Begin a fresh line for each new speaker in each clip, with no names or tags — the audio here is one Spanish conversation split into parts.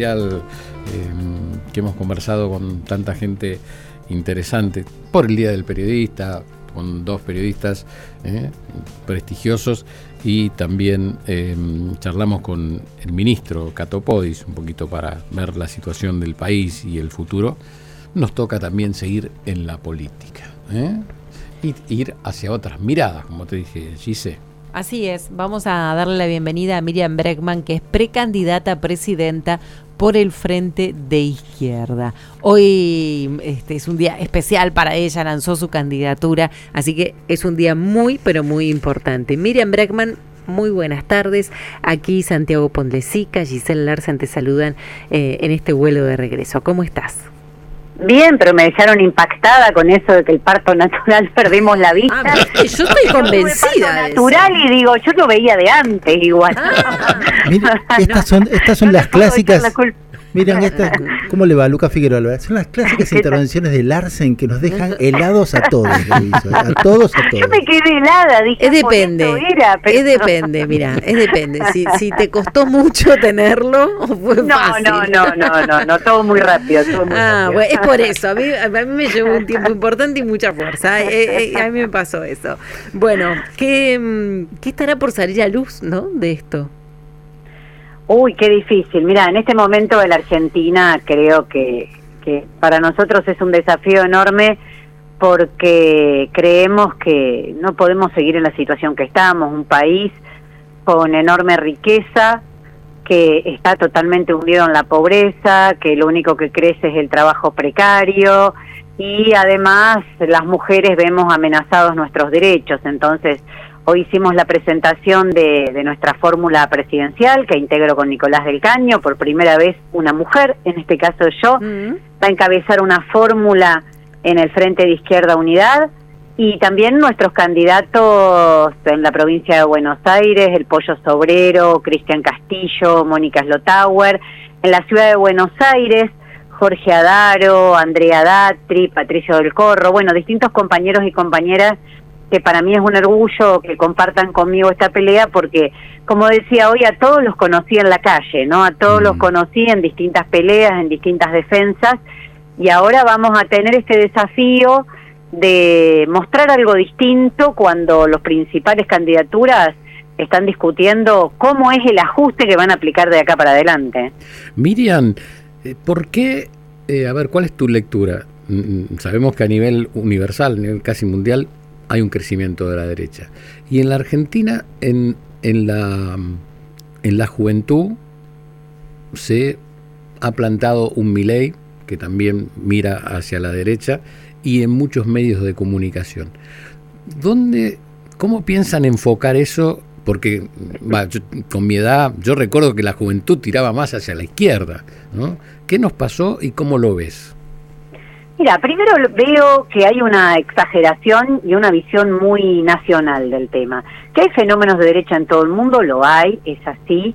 Eh, que hemos conversado con tanta gente interesante por el Día del Periodista, con dos periodistas eh, prestigiosos y también eh, charlamos con el ministro Catopodis un poquito para ver la situación del país y el futuro. Nos toca también seguir en la política y ir hacia otras miradas, como te dije, Gise.
Así es, vamos a darle la bienvenida a Miriam Breckman, que es precandidata a presidenta por el Frente de Izquierda. Hoy este, es un día especial para ella, lanzó su candidatura, así que es un día muy, pero muy importante. Miriam Breckman, muy buenas tardes. Aquí Santiago Pondlesica, Giselle Larsen te saludan eh, en este vuelo de regreso. ¿Cómo estás?
Bien, pero me dejaron impactada con eso de que el parto natural perdimos la vista. Ah,
yo estoy convencida.
natural y digo, yo lo veía de antes igual.
Ah. estas son, estas son las clásicas. Miren, esta, ¿cómo le va Lucas Figueroa? Son las clásicas intervenciones de Larsen que nos dejan helados a todos, a todos, a todos.
Yo me quedé helada, dije,
es depende, es depende, mira, es depende. Si, si te costó mucho tenerlo o fue
no,
fácil.
No, no, no, no, no, todo muy rápido. Todo muy
ah, bueno, es por eso, a mí, a mí me llevó un tiempo importante y mucha fuerza, eh, eh, a mí me pasó eso. Bueno, ¿qué, mm, ¿qué estará por salir a luz, no, de esto?
Uy, qué difícil. Mira, en este momento de la Argentina creo que, que para nosotros es un desafío enorme porque creemos que no podemos seguir en la situación que estamos, un país con enorme riqueza, que está totalmente hundido en la pobreza, que lo único que crece es el trabajo precario y además las mujeres vemos amenazados nuestros derechos. Entonces, Hoy hicimos la presentación de, nuestra fórmula presidencial que integro con Nicolás del Caño, por primera vez una mujer, en este caso yo, mm. va a encabezar una fórmula en el Frente de Izquierda Unidad y también nuestros candidatos en la provincia de Buenos Aires, el Pollo Sobrero, Cristian Castillo, Mónica Slotauer, en la ciudad de Buenos Aires, Jorge Adaro, Andrea Datri, Patricio del Corro, bueno, distintos compañeros y compañeras que para mí es un orgullo que compartan conmigo esta pelea porque, como decía hoy, a todos los conocí en la calle, ¿no? A todos los mm. conocí en distintas peleas, en distintas defensas y ahora vamos a tener este desafío de mostrar algo distinto cuando los principales candidaturas están discutiendo cómo es el ajuste que van a aplicar de acá para adelante.
Miriam, eh, ¿por qué, eh, a ver, cuál es tu lectura? Mm, mm, sabemos que a nivel universal, a nivel casi mundial, hay un crecimiento de la derecha. Y en la Argentina, en, en, la, en la juventud, se ha plantado un Milei que también mira hacia la derecha y en muchos medios de comunicación. ¿Dónde, ¿Cómo piensan enfocar eso? Porque con mi edad, yo recuerdo que la juventud tiraba más hacia la izquierda. ¿no? ¿Qué nos pasó y cómo lo ves?
Mira, primero veo que hay una exageración y una visión muy nacional del tema. Que hay fenómenos de derecha en todo el mundo, lo hay, es así,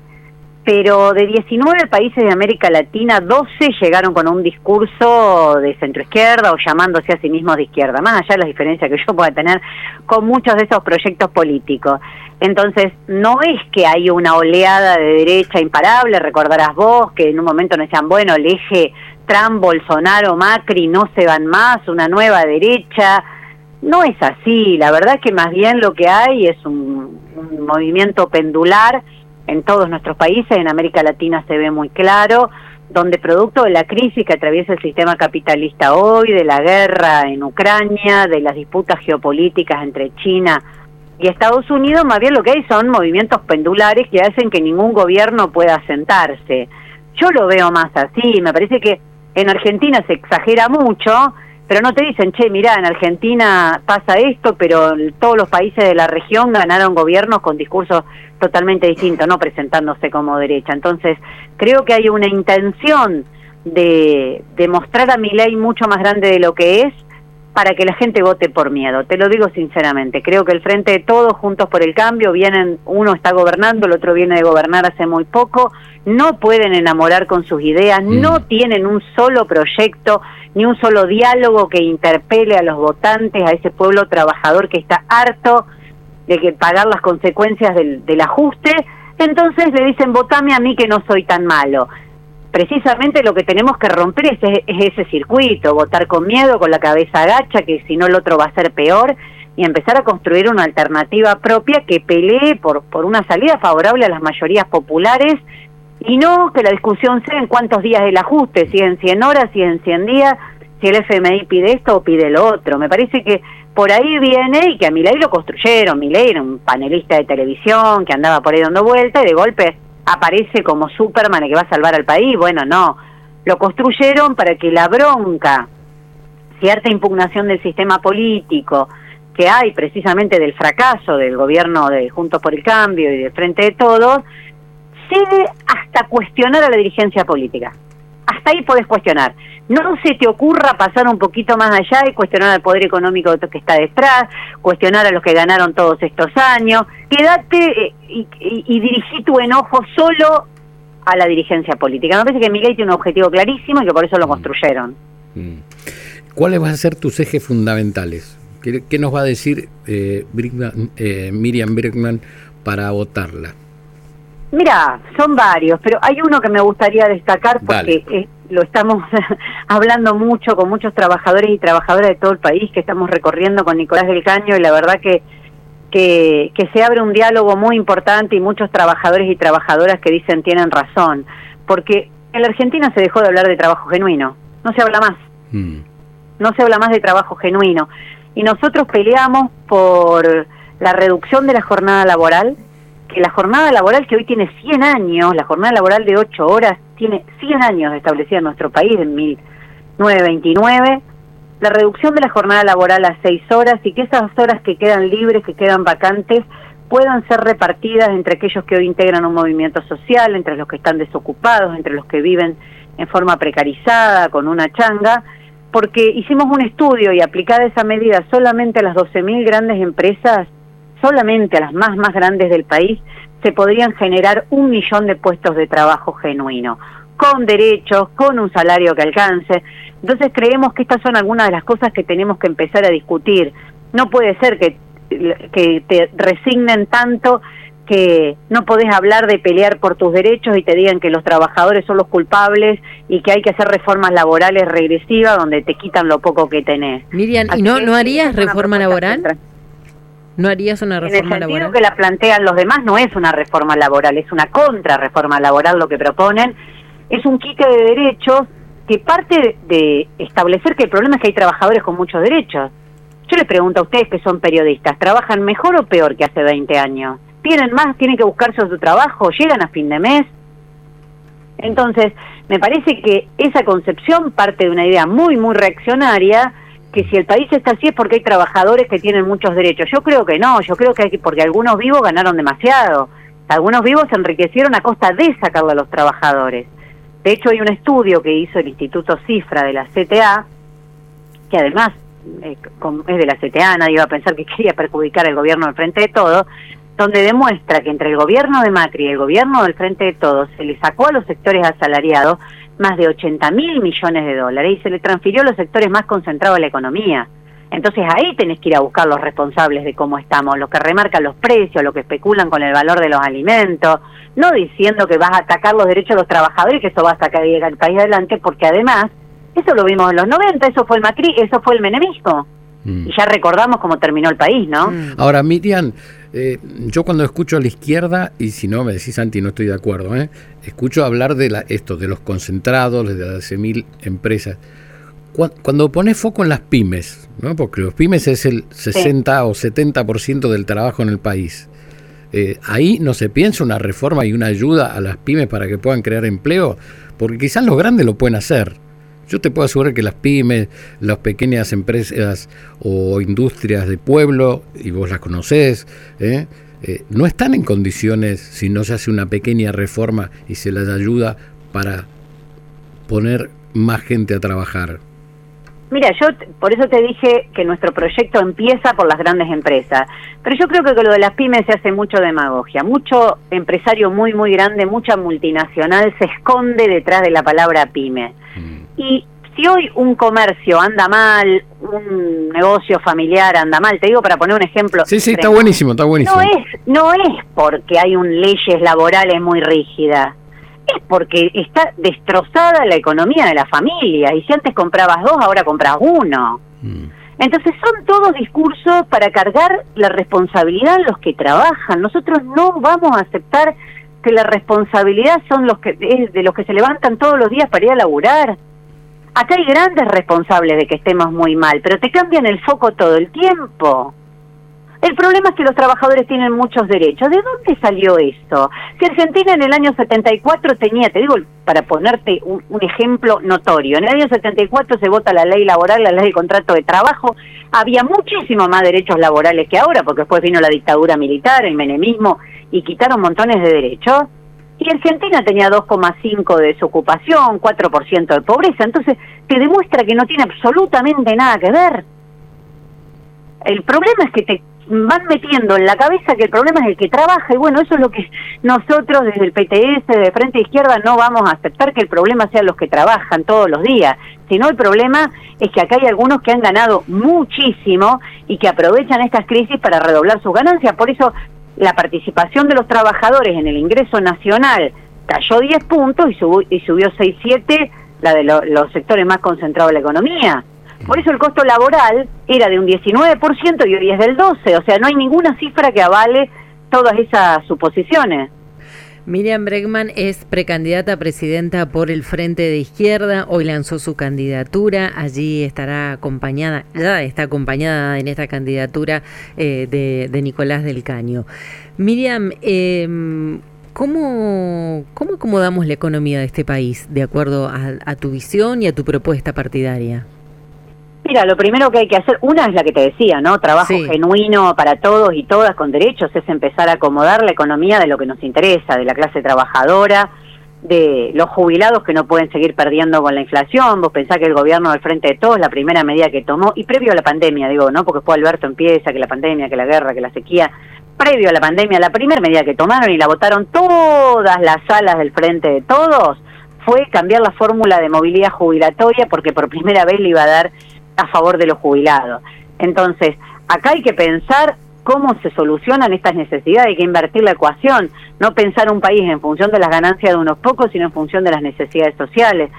pero de 19 países de América Latina, 12 llegaron con un discurso de centroizquierda o llamándose a sí mismos de izquierda, más allá de las diferencias que yo pueda tener con muchos de esos proyectos políticos. Entonces, no es que hay una oleada de derecha imparable, recordarás vos que en un momento nos decían, bueno, el eje Trump, Bolsonaro, Macri no se van más, una nueva derecha. No es así, la verdad es que más bien lo que hay es un, movimiento pendular en todos nuestros países, en América Latina se ve muy claro, donde producto de la crisis que atraviesa el sistema capitalista hoy, de la guerra en Ucrania, de las disputas geopolíticas entre China y Estados Unidos, más bien lo que hay son movimientos pendulares que hacen que ningún gobierno pueda sentarse. Yo lo veo más así, me parece que en Argentina se exagera mucho pero no te dicen, che, mirá, en Argentina pasa esto, pero todos los países de la región ganaron gobiernos con discursos totalmente distintos, no presentándose como derecha. Entonces, creo que hay una intención de, de mostrar a mi ley mucho más grande de lo que es, para que la gente vote por miedo. Te lo digo sinceramente. Creo que el frente de todos, juntos por el cambio, vienen, uno está gobernando, el otro viene de gobernar hace muy poco, no pueden enamorar con sus ideas, mm. no tienen un solo proyecto, ni un solo diálogo que interpele a los votantes, a ese pueblo trabajador que está harto de que pagar las consecuencias del, del ajuste. Entonces le dicen, votame a mí que no soy tan malo precisamente lo que tenemos que romper es, ese circuito, votar con miedo, con la cabeza agacha, que si no el otro va a ser peor, y empezar a construir una alternativa propia que pelee por, por una salida favorable a las mayorías populares y no que la discusión sea en cuántos días el ajuste, si en 100 horas, si en 100 días, si el FMI pide esto o pide lo otro. Me parece que por ahí viene y que a Milei lo construyeron. Milei era un panelista de televisión que andaba por ahí dando vuelta y de golpe aparece como Superman que va a salvar al país. Bueno, no. Lo construyeron para que la bronca, cierta impugnación del sistema político que hay precisamente del fracaso del gobierno de Juntos por el Cambio y de Frente de Todos, llegue hasta cuestionar a la dirigencia política. Hasta ahí podés cuestionar no se te ocurra pasar un poquito más allá y cuestionar al poder económico que está detrás, cuestionar a los que ganaron todos estos años, quédate eh, y, y, dirigí tu enojo solo a la dirigencia política. Me parece que Miguel tiene un objetivo clarísimo y que por eso lo mm. construyeron.
Mm. ¿Cuáles van a ser tus ejes fundamentales? ¿Qué, nos va a decir eh, eh, Miriam Bergman para votarla?
Mira, son varios, pero hay uno que me gustaría destacar porque lo estamos hablando mucho con muchos trabajadores y trabajadoras de todo el país que estamos recorriendo con Nicolás del Caño y la verdad que, que, que se abre un diálogo muy importante y muchos trabajadores y trabajadoras que dicen tienen razón, porque en la Argentina se dejó de hablar de trabajo genuino, no se habla más, mm. no se habla más de trabajo genuino y nosotros peleamos por la reducción de la jornada laboral, que la jornada laboral que hoy tiene 100 años, la jornada laboral de 8 horas, tiene 100 años establecida en nuestro país, en 1929, la reducción de la jornada laboral a 6 horas y que esas horas que quedan libres, que quedan vacantes, puedan ser repartidas entre aquellos que hoy integran un movimiento social, entre los que están desocupados, entre los que viven en forma precarizada, con una changa, porque hicimos un estudio y aplicada esa medida solamente a las 12.000 grandes empresas, solamente a las más, más grandes del país, se podrían generar un millón de puestos de trabajo genuino, con derechos, con un salario que alcance. Entonces creemos que estas son algunas de las cosas que tenemos que empezar a discutir. No puede ser que, que te resignen tanto que no podés hablar de pelear por tus derechos y te digan que los trabajadores son los culpables y que hay que hacer reformas laborales regresivas donde te quitan lo poco que tenés.
Miriam, ¿y no, no harías reforma laboral? ¿No harías una reforma
en el
laboral?
que la plantean los demás no es una reforma laboral, es una contra-reforma laboral lo que proponen. Es un quique de derechos que parte de establecer que el problema es que hay trabajadores con muchos derechos. Yo les pregunto a ustedes que son periodistas, ¿trabajan mejor o peor que hace 20 años? ¿Tienen más? ¿Tienen que buscarse su trabajo? ¿Llegan a fin de mes? Entonces, me parece que esa concepción parte de una idea muy, muy reaccionaria que si el país está así es porque hay trabajadores que tienen muchos derechos. Yo creo que no, yo creo que hay, porque algunos vivos ganaron demasiado. Algunos vivos se enriquecieron a costa de sacarle a los trabajadores. De hecho, hay un estudio que hizo el Instituto Cifra de la CTA, que además eh, es de la CTA, nadie iba a pensar que quería perjudicar al gobierno del Frente de Todos, donde demuestra que entre el gobierno de Macri y el gobierno del Frente de Todos se le sacó a los sectores asalariados más de 80 mil millones de dólares y se le transfirió a los sectores más concentrados de la economía. Entonces ahí tenés que ir a buscar los responsables de cómo estamos, los que remarcan los precios, los que especulan con el valor de los alimentos, no diciendo que vas a atacar los derechos de los trabajadores y que eso va a sacar el país adelante, porque además, eso lo vimos en los 90, eso fue el Macri, eso fue el menemismo. Mm. Y ya recordamos cómo terminó el país, ¿no?
Mm. Ahora, Miriam, eh, yo cuando escucho a la izquierda, y si no me decís Santi, no estoy de acuerdo, ¿eh? escucho hablar de la, esto, de los concentrados, de las mil empresas. Cuando, pones foco en las pymes, ¿no? porque los pymes es el 60 o 70% del trabajo en el país, eh, ahí no se piensa una reforma y una ayuda a las pymes para que puedan crear empleo, porque quizás los grandes lo pueden hacer. Yo te puedo asegurar que las pymes, las pequeñas empresas o industrias de pueblo, y vos las conocés, ¿eh? Eh, no están en condiciones, si no se hace una pequeña reforma y se les ayuda para poner más gente a trabajar.
Mira, yo por eso te dije que nuestro proyecto empieza por las grandes empresas, pero yo creo que con lo de las pymes se hace mucho demagogia, mucho empresario muy, muy grande, mucha multinacional se esconde detrás de la palabra pyme. Mm. Y si hoy un comercio anda mal, un negocio familiar anda mal, te digo para poner un ejemplo.
Sí, sí, está buenísimo, está buenísimo.
No es, no es porque hay un leyes laborales muy rígidas es porque está destrozada la economía de la familia y si antes comprabas dos, ahora compras uno. Mm. Entonces son todos discursos para cargar la responsabilidad en los que trabajan. Nosotros no vamos a aceptar que la responsabilidad son los que es de los que se levantan todos los días para ir a laburar. Acá hay grandes responsables de que estemos muy mal, pero te cambian el foco todo el tiempo. El problema es que los trabajadores tienen muchos derechos. ¿De dónde salió esto? Si Argentina en el año 74 tenía, te digo para ponerte un, ejemplo notorio, en el año 74 se vota la ley laboral, la ley de contrato de trabajo, había muchísimo más derechos laborales que ahora, porque después vino la dictadura militar, el menemismo, y quitaron montones de derechos. Y Argentina tenía 2,5 de desocupación, 4% de pobreza, entonces te demuestra que no tiene absolutamente nada que ver. El problema es que te van metiendo en la cabeza que el problema es el que trabaja. Y bueno, eso es lo que nosotros desde el PTS, de Frente Izquierda, no vamos a aceptar que el problema sea los que trabajan todos los días, sino el problema es que acá hay algunos que han ganado muchísimo y que aprovechan estas crisis para redoblar sus ganancias, por eso la participación de los trabajadores en el ingreso nacional cayó 10 puntos y, subió, y subió 6-7 la de los sectores más concentrados de la economía. Por eso el costo laboral era de un 19% y hoy es del 12%. O sea, no hay ninguna cifra que avale todas esas suposiciones.
Miriam Bregman es precandidata a presidenta por el Frente de Izquierda. Hoy lanzó su candidatura. Allí estará acompañada, ya está acompañada en esta candidatura eh, de, Nicolás del Caño. Miriam, eh, ¿cómo, ¿cómo acomodamos la economía de este país de acuerdo a tu visión y a tu propuesta partidaria?
Mira, lo primero que hay que hacer, una es la que te decía, ¿no? Trabajo genuino para todos y todas con derechos, es empezar a acomodar la economía de lo que nos interesa, de la clase trabajadora, de los jubilados que no pueden seguir perdiendo con la inflación. Vos pensás que el gobierno del Frente de Todos, la primera medida que tomó, y previo a la pandemia, digo, ¿no? Porque después Alberto empieza, que la pandemia, que la guerra, que la sequía, previo a la pandemia, la primera medida que tomaron y la votaron todas las salas del Frente de Todos fue cambiar la fórmula de movilidad jubilatoria porque por primera vez le iba a dar a favor de los jubilados. Entonces, acá hay que pensar cómo se solucionan estas necesidades, hay que invertir la ecuación, no pensar un país en función de las ganancias de unos pocos, sino en función de las necesidades sociales.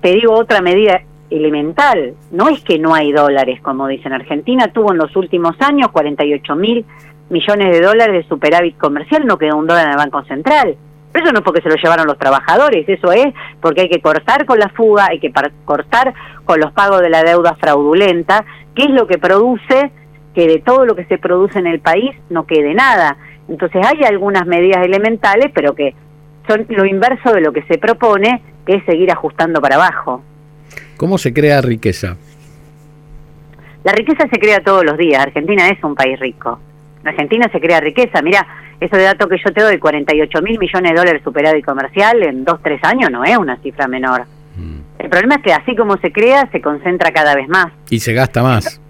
Te digo otra medida elemental, no es que no hay dólares, como dicen, Argentina tuvo en los últimos años 48 mil millones de dólares de superávit comercial, no quedó un dólar en el Banco Central. Pero eso no es porque se lo llevaron los trabajadores, eso es porque hay que cortar con la fuga, hay que cortar con los pagos de la deuda fraudulenta, que es lo que produce que de todo lo que se produce en el país no quede nada. Entonces hay algunas medidas elementales, pero que son lo inverso de lo que se propone, que es seguir ajustando para abajo.
¿Cómo se crea riqueza?
La riqueza se crea todos los días. Argentina es un país rico. En Argentina se crea riqueza. Mira, ese dato que yo te doy, 48 mil millones de dólares superado y comercial en dos, tres años, no es una cifra menor. Mm. El problema es que así como se crea, se concentra cada vez más.
Y se gasta más.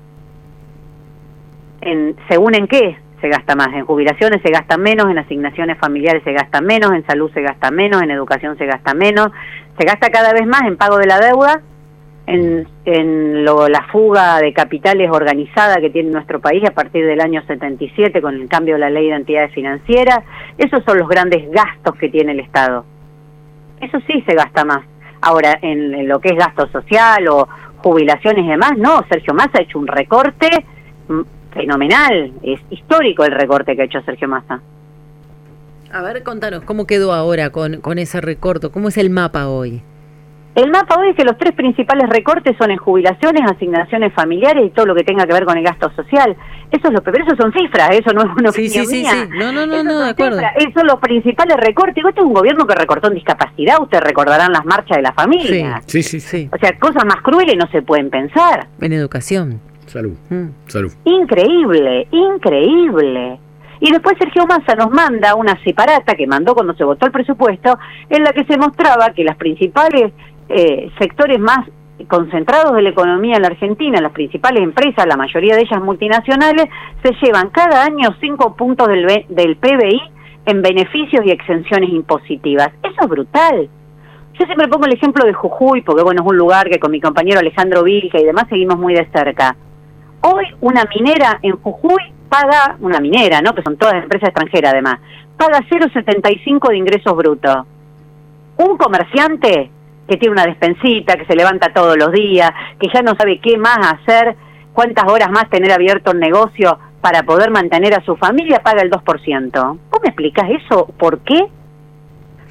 En, ¿Según en qué se gasta más? En jubilaciones se gasta menos, en asignaciones familiares se gasta menos, en salud se gasta menos, en educación se gasta menos, se gasta cada vez más en pago de la deuda en, en lo, la fuga de capitales organizada que tiene nuestro país a partir del año 77 con el cambio de la ley de entidades financieras. Esos son los grandes gastos que tiene el Estado. Eso sí se gasta más. Ahora, en, lo que es gasto social o jubilaciones y demás, no, Sergio Massa ha hecho un recorte mm, fenomenal. Es histórico el recorte que ha hecho Sergio Massa.
A ver, contanos, ¿cómo quedó ahora con, con ese recorte? ¿Cómo es el mapa hoy?
El mapa hoy es que los tres principales recortes son en jubilaciones, asignaciones familiares y todo lo que tenga que ver con el gasto social. Eso es lo pero eso son cifras, eso no es una
sí,
opinión
sí, sí, Sí, no, no, no, no de acuerdo.
Esos son los principales recortes. Este es un gobierno que recortó en discapacidad, ustedes recordarán las marchas de la familia.
Sí, sí, sí.
O sea, cosas más crueles no se pueden pensar.
En educación.
Salud. Mm. Salud.
Increíble, increíble. Y después Sergio Massa nos manda una separata que mandó cuando se votó el presupuesto, en la que se mostraba que las principales eh, sectores más concentrados de la economía en la Argentina, las principales empresas, la mayoría de ellas multinacionales, se llevan cada año cinco puntos del, del PBI en beneficios y exenciones impositivas. Eso es brutal. Yo siempre pongo el ejemplo de Jujuy, porque bueno, es un lugar que con mi compañero Alejandro Vilca y demás seguimos muy de cerca. Hoy una minera en Jujuy paga, una minera, ¿no? Que son todas empresas extranjeras además, paga 0,75 de ingresos brutos. Un comerciante que tiene una despensita, que se levanta todos los días, que ya no sabe qué más hacer, cuántas horas más tener abierto el negocio para poder mantener a su familia, paga el 2%. ¿Vos me explicás eso? ¿Por qué?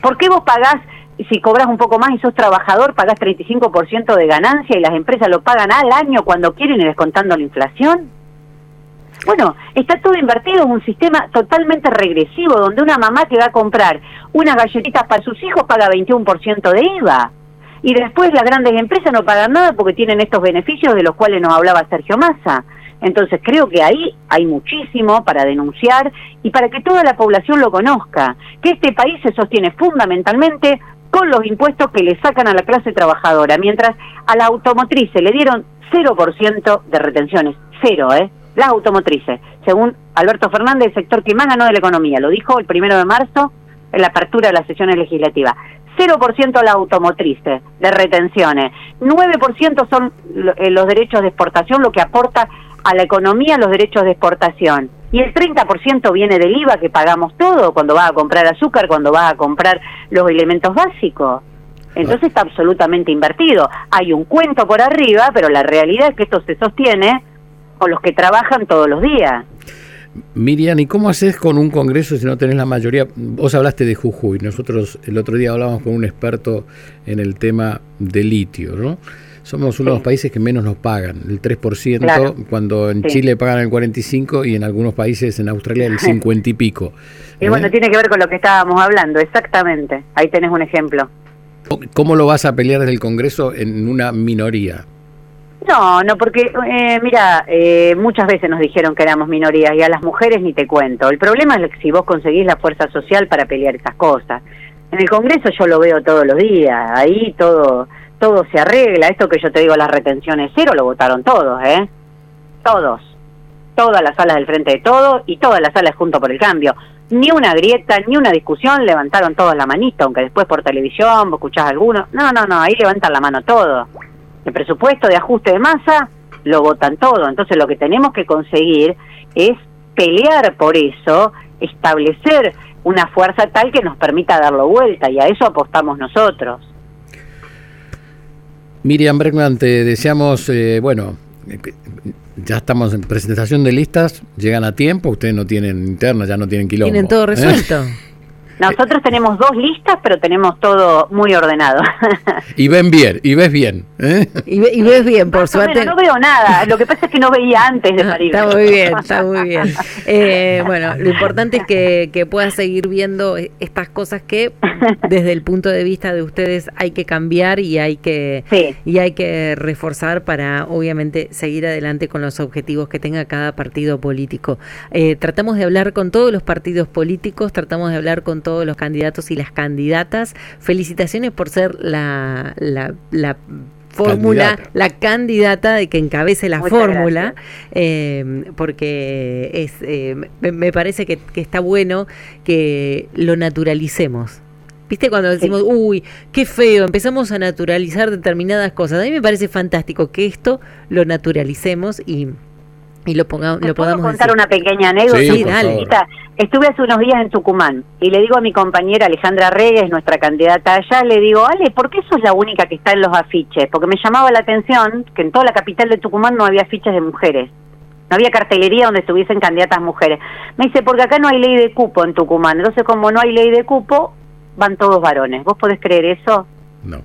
¿Por qué vos pagás, si cobras un poco más y sos trabajador, pagás 35% de ganancia y las empresas lo pagan al año cuando quieren y descontando la inflación? Bueno, está todo invertido en un sistema totalmente regresivo, donde una mamá que va a comprar unas galletitas para sus hijos paga 21% de IVA y después las grandes empresas no pagan nada porque tienen estos beneficios de los cuales nos hablaba Sergio Massa. Entonces creo que ahí hay muchísimo para denunciar y para que toda la población lo conozca, que este país se sostiene fundamentalmente con los impuestos que le sacan a la clase trabajadora, mientras a la automotriz se le dieron 0% de retenciones, cero, ¿eh? Las automotrices, según Alberto Fernández, el sector que más ganó de la economía, lo dijo el primero de marzo en la apertura de las sesiones legislativas. 0% la automotriz de retenciones, 9% son eh, los derechos de exportación, lo que aporta a la economía los derechos de exportación. Y el 30% viene del IVA que pagamos todo cuando vas a comprar azúcar, cuando vas a comprar los elementos básicos. Entonces está absolutamente invertido. Hay un cuento por arriba, pero la realidad es que esto se sostiene con los que trabajan todos los días.
Miriam, ¿y cómo haces con un congreso si no tenés la mayoría? Vos hablaste de Jujuy, nosotros el otro día hablábamos con un experto en el tema de litio, ¿no? Somos uno de los países que menos nos pagan, el 3%, cuando en Chile pagan el 45% y en algunos países, en Australia, el 50 y pico.
Y bueno, ¿Eh? tiene que ver con lo que estábamos hablando, exactamente. Ahí tenés un ejemplo.
¿Cómo lo vas a pelear desde el Congreso en una minoría?
No, no, porque eh, mira, eh, muchas veces nos dijeron que éramos minorías y a las mujeres ni te cuento. El problema es si vos conseguís la fuerza social para pelear esas cosas. En el Congreso yo lo veo todos los días, ahí todo todo se arregla. Esto que yo te digo, las retenciones cero, lo votaron todos, ¿eh? Todos. Todas las salas del frente de todo y todas las salas junto por el cambio. Ni una grieta, ni una discusión, levantaron todos la manita, aunque después por televisión vos escuchás alguno. No, no, no, ahí levantan la mano todos el presupuesto de ajuste de masa lo votan todo. Entonces lo que tenemos que conseguir es pelear por eso, establecer una fuerza tal que nos permita darlo vuelta y a eso apostamos nosotros.
Miriam Bregman, te deseamos, eh, bueno, ya estamos en presentación de listas, llegan a tiempo, ustedes no tienen interna, ya no tienen quilombo.
Tienen todo ¿eh?
Nosotros tenemos dos listas, pero tenemos todo muy ordenado.
y ven bien, y ves bien.
¿eh? Y, ves bien, por suerte.
no veo nada, lo que pasa es que no veía antes de parir.
Está muy bien, está muy bien. Eh, bueno, lo importante es que, que puedas seguir viendo estas cosas que desde el punto de vista de ustedes hay que cambiar y hay que, y hay que reforzar para obviamente seguir adelante con los objetivos que tenga cada partido político. Eh, tratamos de hablar con todos los partidos políticos, tratamos de hablar con todos todos los candidatos y las candidatas. Felicitaciones por ser la, la, fórmula, la candidata de que encabece la fórmula, eh, porque es, eh, me, parece que, está bueno que lo naturalicemos. ¿Viste cuando decimos, uy, qué feo, empezamos a naturalizar determinadas cosas? A mí me parece fantástico que esto lo naturalicemos y y lo, pongamos, lo podamos
contar una pequeña anécdota? Sí, dale. Estuve hace unos días en Tucumán y le digo a mi compañera Alejandra Reyes, nuestra candidata allá, le digo, Ale, ¿por qué sos la única que está en los afiches? Porque me llamaba la atención que en toda la capital de Tucumán no había afiches de mujeres. No había cartelería donde estuviesen candidatas mujeres. Me dice, porque acá no hay ley de cupo en Tucumán. Entonces, como no hay ley de cupo, van todos varones. ¿Vos podés creer eso?
No.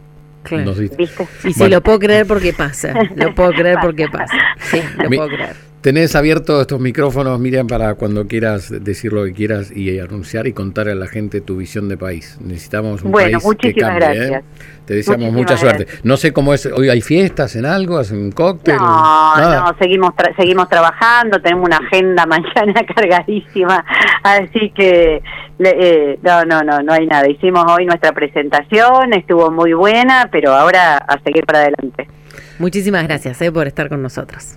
¿Viste? Y si lo puedo creer porque pasa. Lo puedo creer porque pasa. Sí, lo puedo creer.
Tenés abiertos estos micrófonos, Miriam, para cuando quieras decir lo que quieras y anunciar y contar a la gente tu visión de país. Necesitamos un
bueno,
país que cambie. ¿eh?
Gracias.
Te deseamos mucha suerte. No sé cómo es, hoy hay fiestas en algo, hacen un cóctel.
No, no, seguimos, seguimos trabajando, tenemos una agenda mañana cargadísima, así que eh, no, no, no, no hay nada. Hicimos hoy nuestra presentación, estuvo muy buena, pero ahora a seguir para adelante.
Muchísimas gracias eh, por estar con nosotros.